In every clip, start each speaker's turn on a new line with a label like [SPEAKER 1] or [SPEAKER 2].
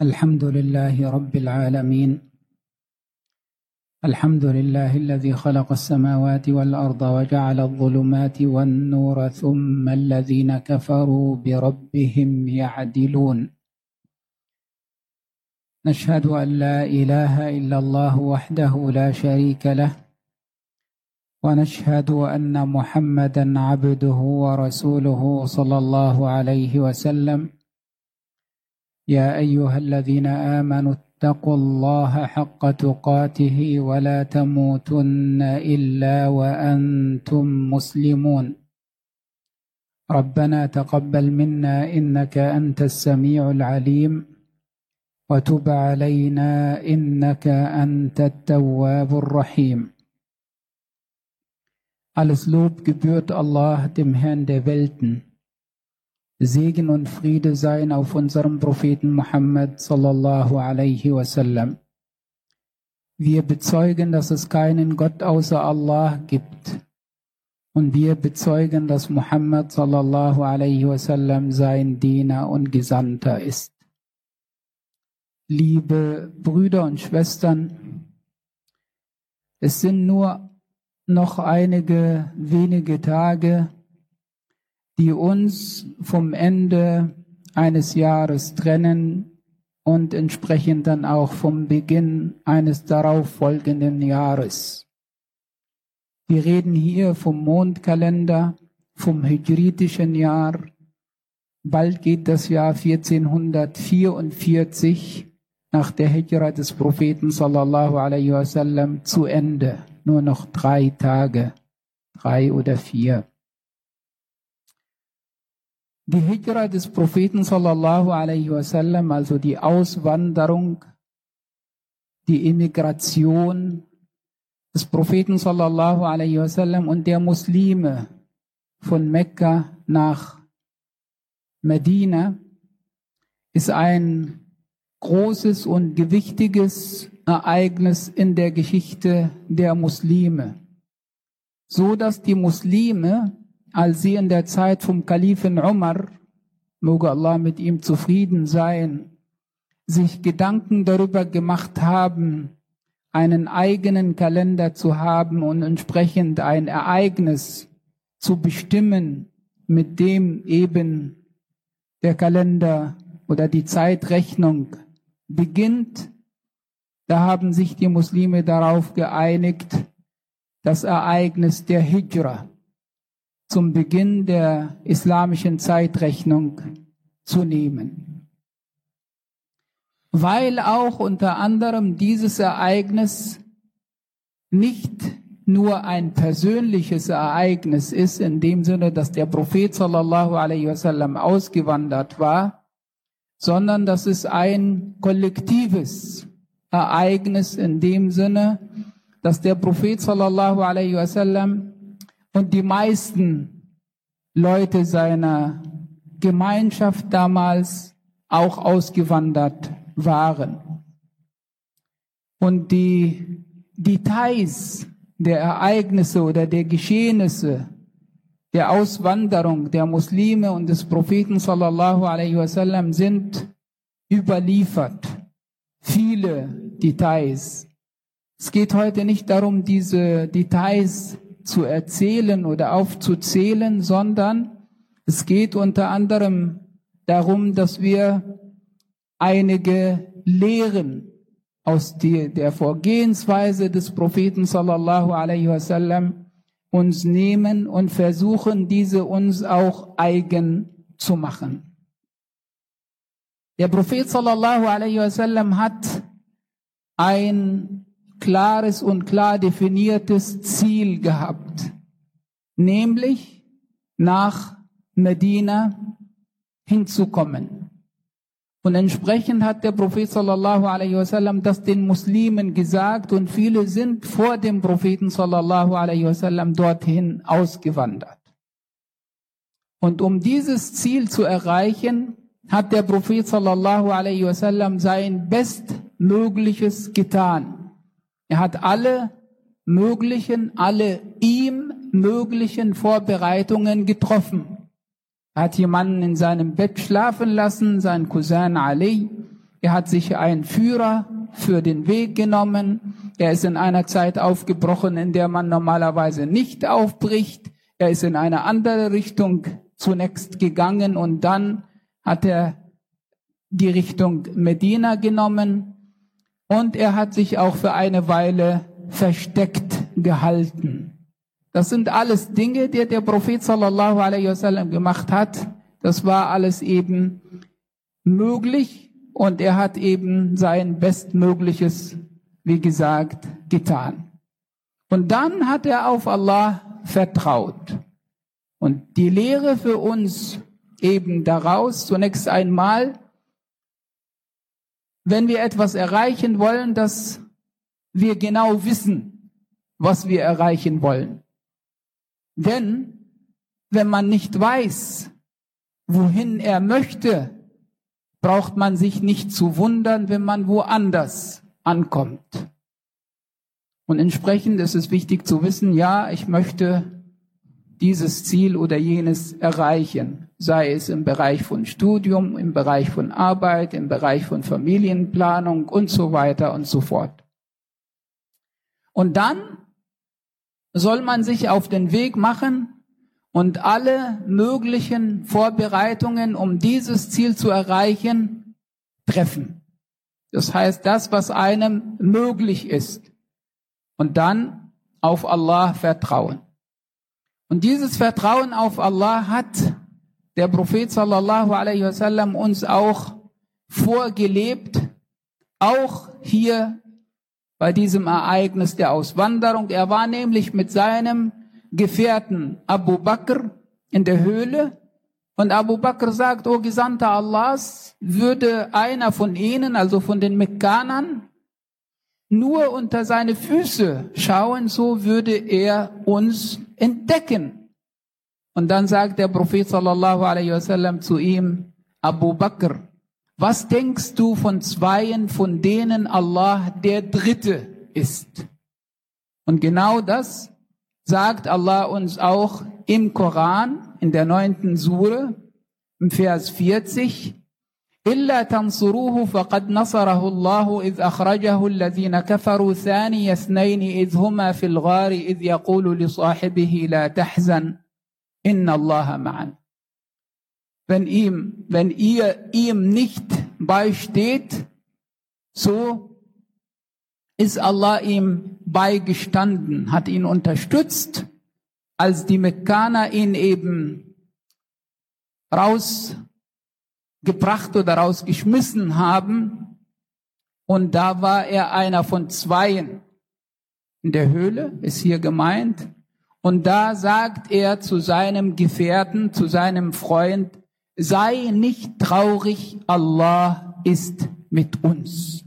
[SPEAKER 1] الحمد لله رب العالمين. الحمد لله الذي خلق السماوات والأرض وجعل الظلمات والنور ثم الذين كفروا بربهم يعدلون. نشهد أن لا إله إلا الله وحده لا شريك له. ونشهد أن محمدا عبده ورسوله صلى الله عليه وسلم. يا أيها الذين آمنوا اتقوا الله حق تقاته ولا تموتن إلا وأنتم مسلمون ربنا تقبل منا إنك أنت السميع العليم وتب علينا إنك أنت التواب الرحيم Alles Lob gebührt Allah, dem Herrn der Welten. Segen und Friede seien auf unserem Propheten Muhammad sallallahu alaihi wasallam. Wir bezeugen, dass es keinen Gott außer Allah gibt. Und wir bezeugen, dass Muhammad sallallahu alaihi wasallam sein Diener und Gesandter ist. Liebe Brüder und Schwestern, es sind nur noch einige wenige Tage, die uns vom Ende eines Jahres trennen und entsprechend dann auch vom Beginn eines darauffolgenden Jahres. Wir reden hier vom Mondkalender, vom hijritischen Jahr. Bald geht das Jahr 1444 nach der Hijra des Propheten sallallahu alaihi wasallam zu Ende nur noch drei Tage, drei oder vier. Die Hijra des Propheten sallallahu alaihi wasallam, also die Auswanderung, die Immigration des Propheten sallallahu alaihi wasallam und der Muslime von Mekka nach Medina, ist ein großes und gewichtiges Ereignis in der Geschichte der Muslime. So dass die Muslime, als sie in der Zeit vom Kalifen Umar, möge Allah mit ihm zufrieden sein, sich Gedanken darüber gemacht haben, einen eigenen Kalender zu haben und entsprechend ein Ereignis zu bestimmen, mit dem eben der Kalender oder die Zeitrechnung beginnt, da haben sich die Muslime darauf geeinigt, das Ereignis der Hijra zum Beginn der islamischen Zeitrechnung zu nehmen. Weil auch unter anderem dieses Ereignis nicht nur ein persönliches Ereignis ist, in dem Sinne, dass der Prophet sallallahu alaihi wasallam ausgewandert war, sondern dass es ein kollektives Ereignis in dem Sinne, dass der Prophet sallallahu alaihi wasallam und die meisten Leute seiner Gemeinschaft damals auch ausgewandert waren. Und die Details der Ereignisse oder der Geschehnisse der Auswanderung der Muslime und des Propheten sallallahu alaihi wasallam sind überliefert viele Details. Es geht heute nicht darum, diese Details zu erzählen oder aufzuzählen, sondern es geht unter anderem darum, dass wir einige Lehren aus die, der Vorgehensweise des Propheten sallallahu alaihi wasallam uns nehmen und versuchen, diese uns auch eigen zu machen. Der Prophet sallallahu alaihi wasallam hat ein klares und klar definiertes Ziel gehabt, nämlich nach Medina hinzukommen. Und entsprechend hat der Prophet sallallahu alaihi wasallam das den Muslimen gesagt und viele sind vor dem Propheten sallallahu alaihi wasallam dorthin ausgewandert. Und um dieses Ziel zu erreichen, hat der Prophet sallallahu alaihi wasallam sein Bestmögliches getan. Er hat alle möglichen, alle ihm möglichen Vorbereitungen getroffen. Er hat jemanden in seinem Bett schlafen lassen, seinen Cousin Ali, Er hat sich einen Führer für den Weg genommen. Er ist in einer Zeit aufgebrochen, in der man normalerweise nicht aufbricht. Er ist in eine andere Richtung zunächst gegangen und dann hat er die Richtung Medina genommen und er hat sich auch für eine Weile versteckt gehalten. Das sind alles Dinge, die der Prophet sallallahu alaihi wasallam gemacht hat. Das war alles eben möglich und er hat eben sein Bestmögliches, wie gesagt, getan. Und dann hat er auf Allah vertraut. Und die Lehre für uns eben daraus zunächst einmal, wenn wir etwas erreichen wollen, dass wir genau wissen, was wir erreichen wollen. Denn wenn man nicht weiß, wohin er möchte, braucht man sich nicht zu wundern, wenn man woanders ankommt. Und entsprechend ist es wichtig zu wissen, ja, ich möchte dieses Ziel oder jenes erreichen, sei es im Bereich von Studium, im Bereich von Arbeit, im Bereich von Familienplanung und so weiter und so fort. Und dann soll man sich auf den Weg machen und alle möglichen Vorbereitungen, um dieses Ziel zu erreichen, treffen. Das heißt, das, was einem möglich ist. Und dann auf Allah vertrauen. Und dieses Vertrauen auf Allah hat der Prophet sallallahu alaihi wasallam uns auch vorgelebt, auch hier bei diesem Ereignis der Auswanderung. Er war nämlich mit seinem Gefährten Abu Bakr in der Höhle und Abu Bakr sagt, O Gesandter Allahs, würde einer von ihnen, also von den Mekkanern, nur unter seine Füße schauen, so würde er uns entdecken. Und dann sagt der Prophet sallallahu alaihi wasallam zu ihm, Abu Bakr, was denkst du von zweien, von denen Allah der Dritte ist? Und genau das sagt Allah uns auch im Koran, in der neunten Sure, im Vers 40, إلا تنصروه فقد نصره الله إذ أخرجه الذين كفروا ثاني اثنين إذ هما في الغار إذ يقول لصاحبه لا تحزن Inna Allah ma'an. Wenn ihm, wenn ihr ihm nicht beisteht, so ist Allah ihm beigestanden, hat ihn unterstützt, als die Mekkaner ihn eben rausgebracht oder rausgeschmissen haben. Und da war er einer von zweien. In der Höhle ist hier gemeint. Und da sagt er zu seinem Gefährten, zu seinem Freund, sei nicht traurig, Allah ist mit uns.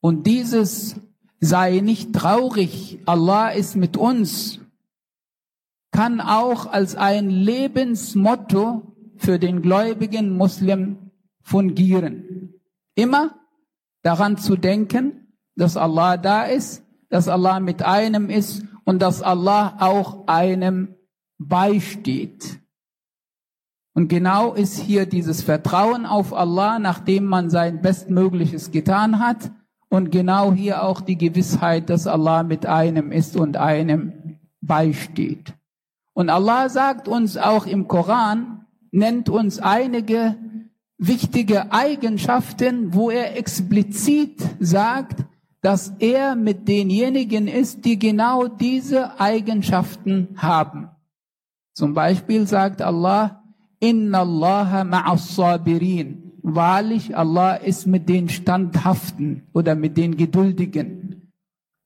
[SPEAKER 1] Und dieses sei nicht traurig, Allah ist mit uns, kann auch als ein Lebensmotto für den gläubigen Muslim fungieren. Immer daran zu denken, dass Allah da ist, dass Allah mit einem ist und dass Allah auch einem beisteht. Und genau ist hier dieses Vertrauen auf Allah, nachdem man sein Bestmögliches getan hat. Und genau hier auch die Gewissheit, dass Allah mit einem ist und einem beisteht. Und Allah sagt uns auch im Koran, nennt uns einige wichtige Eigenschaften, wo er explizit sagt, dass er mit denjenigen ist, die genau diese Eigenschaften haben. Zum Beispiel sagt Allah, Inna Allah ma'as sabirin. Wahrlich, Allah ist mit den Standhaften oder mit den Geduldigen.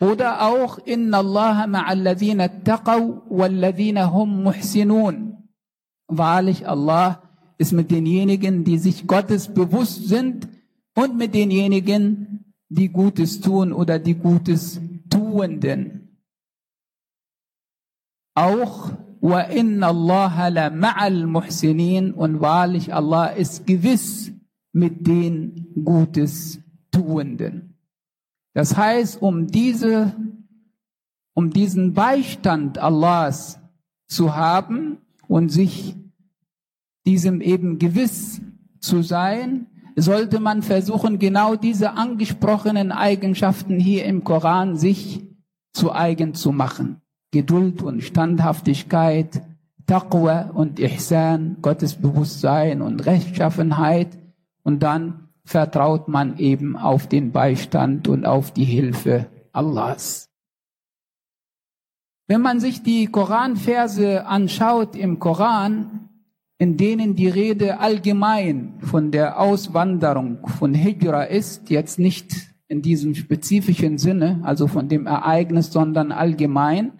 [SPEAKER 1] Oder auch Inna Allah ma'al ladhina taqaw wal ladhina hum muhsinun. Wahrlich, Allah ist mit denjenigen, die sich Gottes bewusst sind und mit denjenigen, die Gutes tun oder die Gutes tuenden. Auch Allah la ma'al muhsinin und wahrlich Allah ist gewiss mit den Gutes Tuenden. Das heißt, um diese, um diesen Beistand Allahs zu haben und sich diesem eben gewiss zu sein, sollte man versuchen, genau diese angesprochenen Eigenschaften hier im Koran sich zu eigen zu machen. Geduld und Standhaftigkeit, Taqwa und Ihsan, Gottesbewusstsein und Rechtschaffenheit. Und dann vertraut man eben auf den Beistand und auf die Hilfe Allahs. Wenn man sich die Koranverse anschaut im Koran, in denen die Rede allgemein von der Auswanderung von Hijra ist, jetzt nicht in diesem spezifischen Sinne, also von dem Ereignis, sondern allgemein,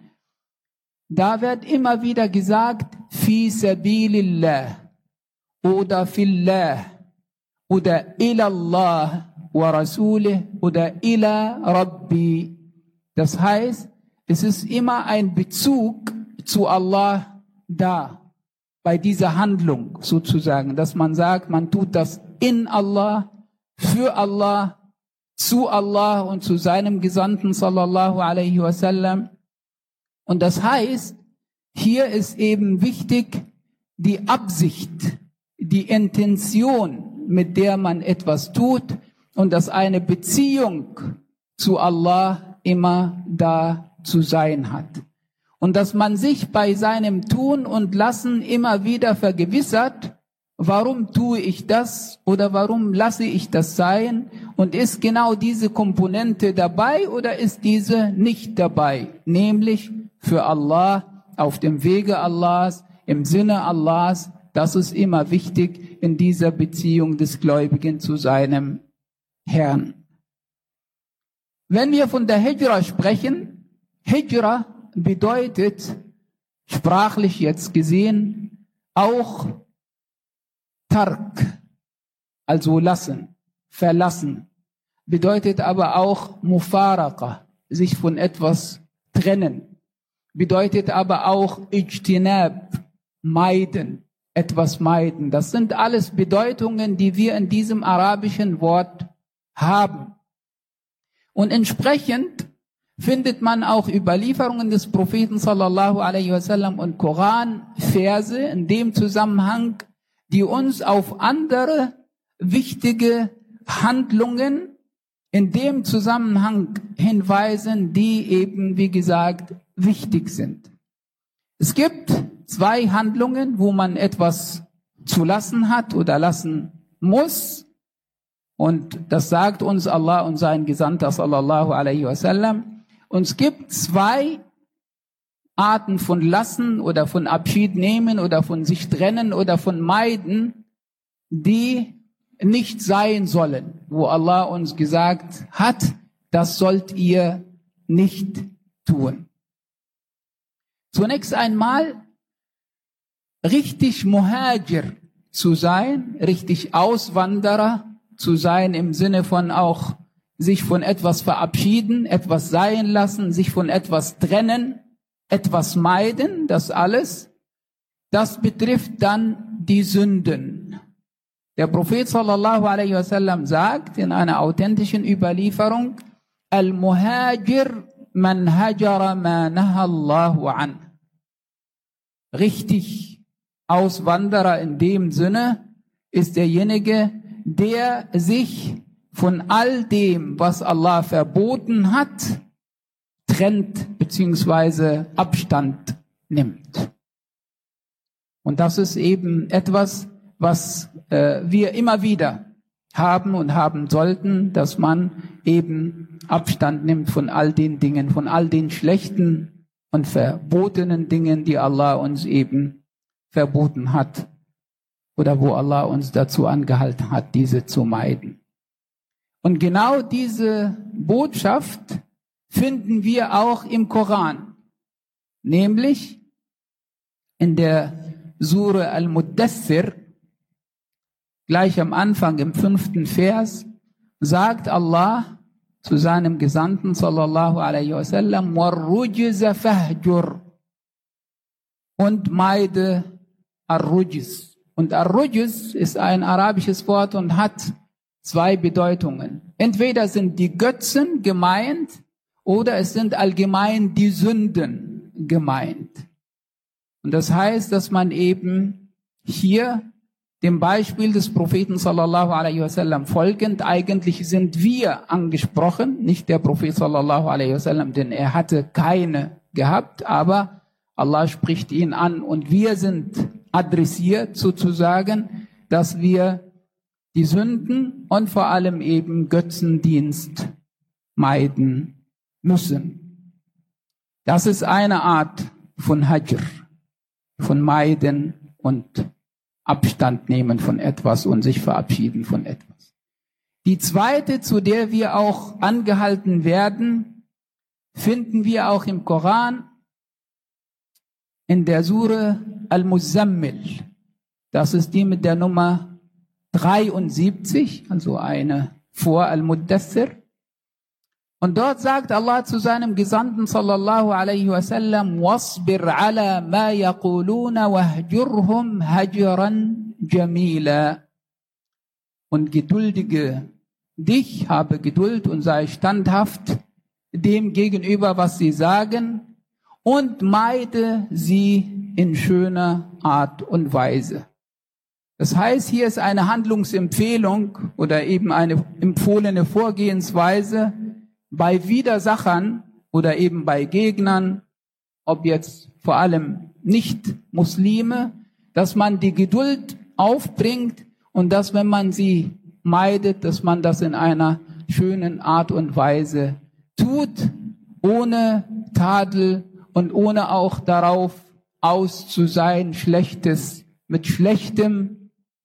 [SPEAKER 1] da wird immer wieder gesagt, fi sabilillah oder fillah oder ilallah wa rasulih oder ila rabbi. Das heißt, es ist immer ein Bezug zu Allah da bei dieser Handlung sozusagen, dass man sagt, man tut das in Allah, für Allah, zu Allah und zu seinem Gesandten sallallahu alaihi wasallam. Und das heißt, hier ist eben wichtig die Absicht, die Intention, mit der man etwas tut und dass eine Beziehung zu Allah immer da zu sein hat und dass man sich bei seinem Tun und Lassen immer wieder vergewissert, warum tue ich das oder warum lasse ich das sein? Und ist genau diese Komponente dabei oder ist diese nicht dabei, nämlich für Allah auf dem Wege Allahs, im Sinne Allahs, das ist immer wichtig in dieser Beziehung des Gläubigen zu seinem Herrn. Wenn wir von der Hijra sprechen, Hijra bedeutet sprachlich jetzt gesehen auch Tark, also lassen, verlassen. Bedeutet aber auch Mufaraka, sich von etwas trennen. Bedeutet aber auch Ijtinab, meiden, etwas meiden. Das sind alles Bedeutungen, die wir in diesem arabischen Wort haben. Und entsprechend findet man auch Überlieferungen des Propheten sallallahu alaihi wasallam und Koranverse in dem Zusammenhang, die uns auf andere wichtige Handlungen in dem Zusammenhang hinweisen, die eben, wie gesagt, wichtig sind. Es gibt zwei Handlungen, wo man etwas zu lassen hat oder lassen muss. Und das sagt uns Allah und sein Gesandter sallallahu alaihi wasallam. Und es gibt zwei Arten von lassen oder von Abschied nehmen oder von sich trennen oder von meiden, die nicht sein sollen, wo Allah uns gesagt hat, das sollt ihr nicht tun. Zunächst einmal richtig Muhajir zu sein, richtig Auswanderer zu sein im Sinne von auch sich von etwas verabschieden, etwas sein lassen, sich von etwas trennen, etwas meiden, das alles, das betrifft dann die Sünden. Der Prophet sallallahu alaihi wasallam sagt in einer authentischen Überlieferung, Al-Muhajir man hajara ma Allahu an. Richtig Auswanderer in dem Sinne ist derjenige, der sich von all dem, was Allah verboten hat, trennt beziehungsweise Abstand nimmt. Und das ist eben etwas, was äh, wir immer wieder haben und haben sollten, dass man eben Abstand nimmt von all den Dingen, von all den schlechten und verbotenen Dingen, die Allah uns eben verboten hat oder wo Allah uns dazu angehalten hat, diese zu meiden. Und genau diese Botschaft finden wir auch im Koran, nämlich in der Sure Al-Muddassir, gleich am Anfang im fünften Vers, sagt Allah zu seinem Gesandten sallallahu alaihi wasallam, fahjur und meide Arrujiz. Und Arrujiz ist ein arabisches Wort und hat zwei Bedeutungen. Entweder sind die Götzen gemeint oder es sind allgemein die Sünden gemeint. Und das heißt, dass man eben hier dem Beispiel des Propheten sallallahu alaihi wasallam folgend. Eigentlich sind wir angesprochen, nicht der Prophet sallallahu alaihi wasallam, denn er hatte keine gehabt, aber Allah spricht ihn an und wir sind adressiert sozusagen, dass wir die Sünden und vor allem eben Götzendienst meiden müssen. Das ist eine Art von Hajr, von meiden und Abstand nehmen von etwas und sich verabschieden von etwas. Die zweite, zu der wir auch angehalten werden, finden wir auch im Koran in der Sure Al-Muzammil. Das ist die mit der Nummer 73, also eine vor Al-Muddassir. Und dort sagt Allah zu seinem Gesandten sallallahu alaihi wasallam, wasbir ala ma yaquluna wahjurhum hajran jamila. Und geduldige dich, habe Geduld und sei standhaft dem gegenüber, was sie sagen und meide sie in schöner Art und Weise. Das heißt, hier ist eine Handlungsempfehlung oder eben eine empfohlene Vorgehensweise, bei Widersachern oder eben bei Gegnern, ob jetzt vor allem nicht Muslime, dass man die Geduld aufbringt und dass, wenn man sie meidet, dass man das in einer schönen Art und Weise tut, ohne Tadel und ohne auch darauf aus zu sein, Schlechtes mit Schlechtem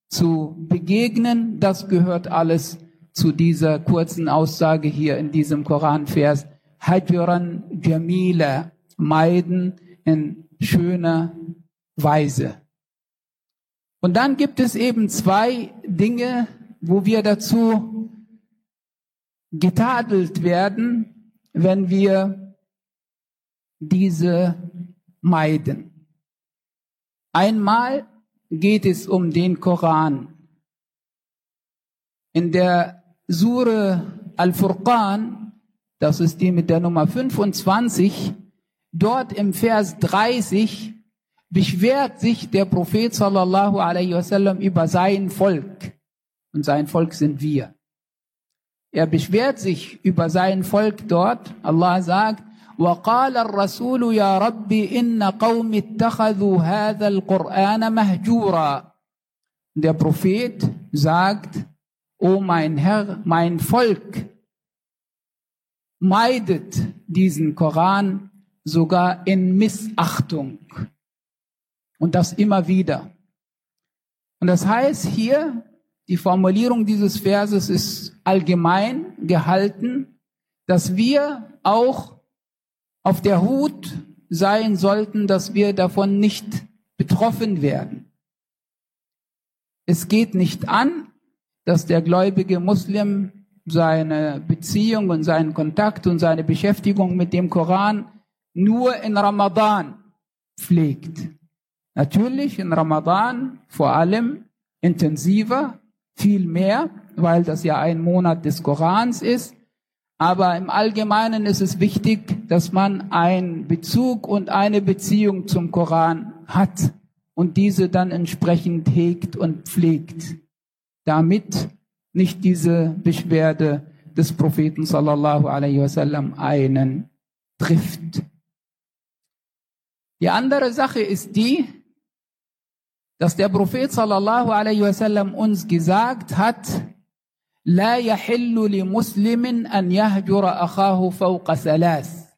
[SPEAKER 1] zu begegnen. Das gehört alles zu dieser kurzen Aussage hier in diesem Koranvers. Hajran Jamila, meiden in schöner Weise. Und dann gibt es eben zwei Dinge, wo wir dazu getadelt werden, wenn wir diese meiden. Einmal geht es um den Koran. In der Sure Al-Furqan, das ist die mit der Nummer 25, dort im Vers 30 beschwert sich der Prophet sallallahu alaihi wasallam über sein Volk. Und sein Volk sind wir. Er beschwert sich über sein Volk dort. Allah sagt, وقال الرسول يا رب إن قوم اتخذوا هذا القرآن مهجورا. Der Prophet sagt, O mein Herr, mein Volk meidet diesen Koran sogar in Missachtung. Und das immer wieder. Und das heißt hier, die Formulierung dieses Verses ist allgemein gehalten, dass wir auch auf der Hut sein sollten, dass wir davon nicht betroffen werden. Es geht nicht an, dass der gläubige Muslim seine Beziehung und seinen Kontakt und seine Beschäftigung mit dem Koran nur in Ramadan pflegt. Natürlich in Ramadan vor allem intensiver, viel mehr, weil das ja ein Monat des Korans ist. Aber im Allgemeinen ist es wichtig, dass man einen Bezug und eine Beziehung zum Koran hat und diese dann entsprechend hegt und pflegt damit nicht diese Beschwerde des Propheten sallallahu alaihi wasallam einen trifft. Die andere Sache ist die, dass der Prophet sallallahu alaihi wasallam uns gesagt hat, لا يحل لمسلم أن يهجر أخاه فوق ثلاث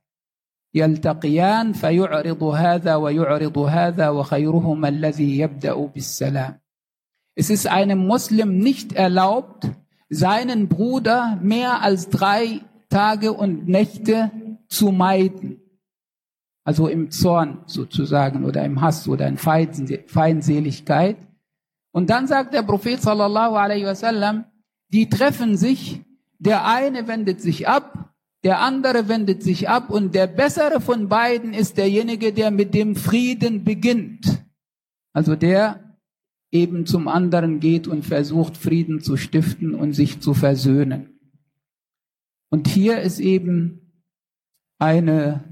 [SPEAKER 1] يلتقيان فيعرض هذا ويعرض هذا وخيرهما الذي يبدأ بالسلام Es ist einem Muslim nicht erlaubt, seinen Bruder mehr als drei Tage und Nächte zu meiden. Also im Zorn sozusagen oder im Hass oder in Feindseligkeit. Und dann sagt der Prophet sallallahu alaihi wasallam, die treffen sich, der eine wendet sich ab, der andere wendet sich ab und der bessere von beiden ist derjenige, der mit dem Frieden beginnt. Also der, eben zum anderen geht und versucht, Frieden zu stiften und sich zu versöhnen. Und hier ist eben eine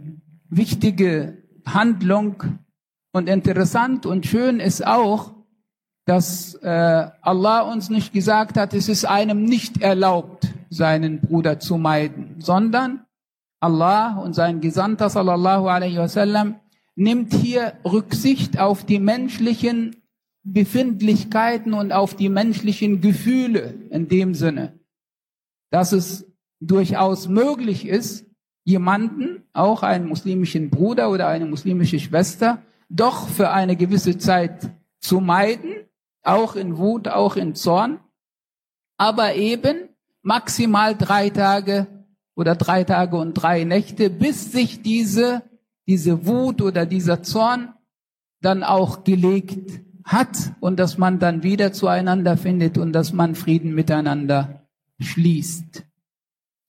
[SPEAKER 1] wichtige Handlung und interessant und schön ist auch, dass äh, Allah uns nicht gesagt hat, es ist einem nicht erlaubt, seinen Bruder zu meiden, sondern Allah und sein Gesandter sallallahu alaihi wasallam nimmt hier Rücksicht auf die menschlichen Befindlichkeiten und auf die menschlichen Gefühle in dem Sinne, dass es durchaus möglich ist, jemanden, auch einen muslimischen Bruder oder eine muslimische Schwester, doch für eine gewisse Zeit zu meiden, auch in Wut, auch in Zorn, aber eben maximal drei Tage oder drei Tage und drei Nächte, bis sich diese, diese Wut oder dieser Zorn dann auch gelegt hat und dass man dann wieder zueinander findet und dass man Frieden miteinander schließt.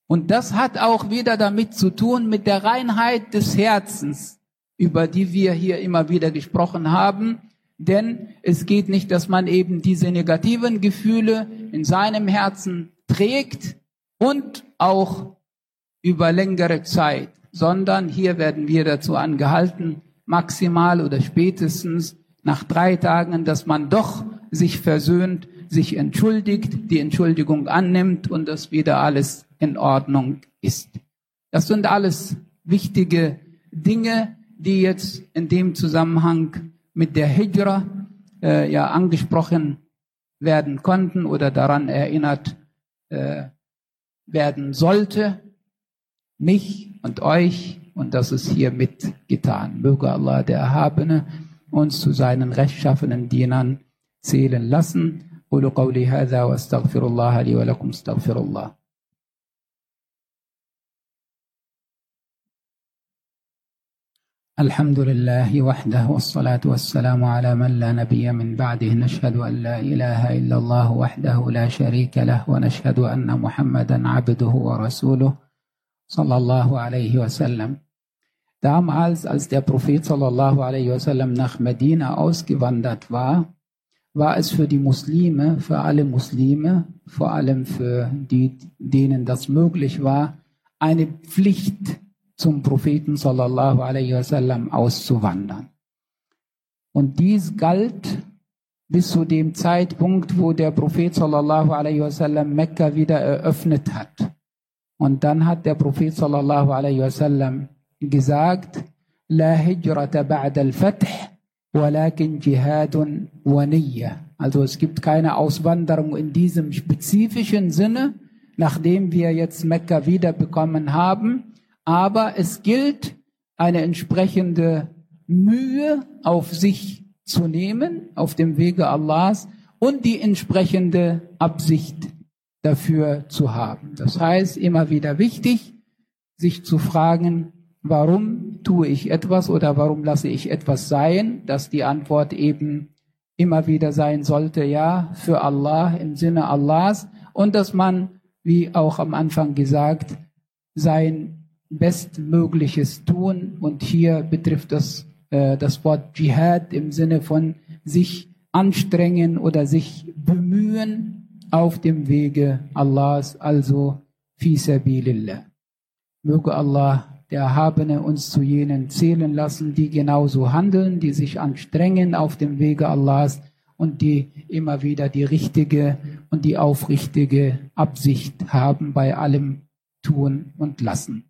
[SPEAKER 1] Und das hat auch wieder damit zu tun mit der Reinheit des Herzens, über die wir hier immer wieder gesprochen haben. Denn es geht nicht, dass man eben diese negativen Gefühle in seinem Herzen trägt und auch über längere Zeit, sondern hier werden wir dazu angehalten, maximal oder spätestens nach drei Tagen, dass man doch sich versöhnt, sich entschuldigt, die Entschuldigung annimmt und dass wieder alles in Ordnung ist. Das sind alles wichtige Dinge, die jetzt in dem Zusammenhang mit der Hijra äh, ja angesprochen werden konnten oder daran erinnert äh, werden sollte. Mich und euch und das ist hiermit getan. Möge Allah der Erhabene uns zu seinen rechtschaffenen Dienern zählen lassen. قولوا قولي هذا واستغفر الله لي ولكم استغفر الله الحمد لله وحده والصلاة والسلام على من لا نبي من بعده نشهد أن لا إله إلا الله وحده لا شريك له ونشهد أن محمدا عبده ورسوله صلى الله عليه وسلم Damals, als der Prophet sallallahu alaihi wasallam nach Medina ausgewandert war, war es für die Muslime, für alle Muslime, vor allem für die, denen das möglich war, eine Pflicht zum Propheten sallallahu alaihi wasallam auszuwandern. Und dies galt bis zu dem Zeitpunkt, wo der Prophet sallallahu alaihi wasallam Mekka wieder eröffnet hat. Und dann hat der Prophet sallallahu alaihi wasallam gesagt, La hijrata ba'da al-fath, walakin jihadun wa niyya. Also es gibt keine Auswanderung in diesem spezifischen Sinne, nachdem wir jetzt Mekka wiederbekommen haben. Aber es gilt, eine entsprechende Mühe auf sich zu nehmen, auf dem Wege Allahs und die entsprechende Absicht dafür zu haben. Das heißt, immer wieder wichtig, sich zu fragen, warum tue ich etwas oder warum lasse ich etwas sein, dass die Antwort eben immer wieder sein sollte, ja, für Allah im Sinne Allahs und dass man, wie auch am Anfang gesagt, sein Bestmögliches tun und hier betrifft das äh, das Wort Dschihad im Sinne von sich anstrengen oder sich bemühen auf dem Wege Allahs, also fi sabilillah. Möge Allah der Erhabene uns zu jenen zählen lassen, die genauso handeln, die sich anstrengen auf dem Wege Allahs und die immer wieder die richtige und die aufrichtige Absicht haben bei allem Tun und Lassen.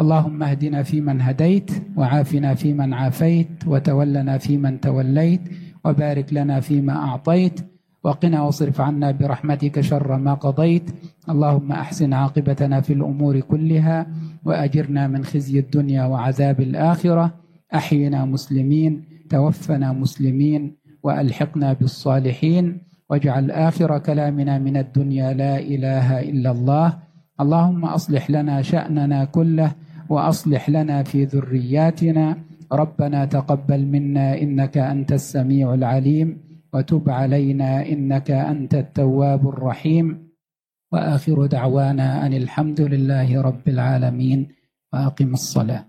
[SPEAKER 1] اللهم اهدنا فيمن هديت وعافنا فيمن عافيت وتولنا فيمن توليت وبارك لنا فيما أعطيت وقنا واصرف عنا برحمتك شر ما قضيت. اللهم أحسن عاقبتنا في الأمور كلها وأجرنا من خزي الدنيا وعذاب الآخرة. أحينا مسلمين توفنا مسلمين وألحقنا بالصالحين. واجعل آخر كلامنا من الدنيا لا إله إلا الله. اللهم أصلح لنا شأننا كله وأصلح لنا في ذرياتنا. ربنا تقبل منا إنك أنت السميع العليم وتب علينا إنك أنت التواب الرحيم. وآخر دعوانا أن الحمد لله رب العالمين وأقم الصلاة.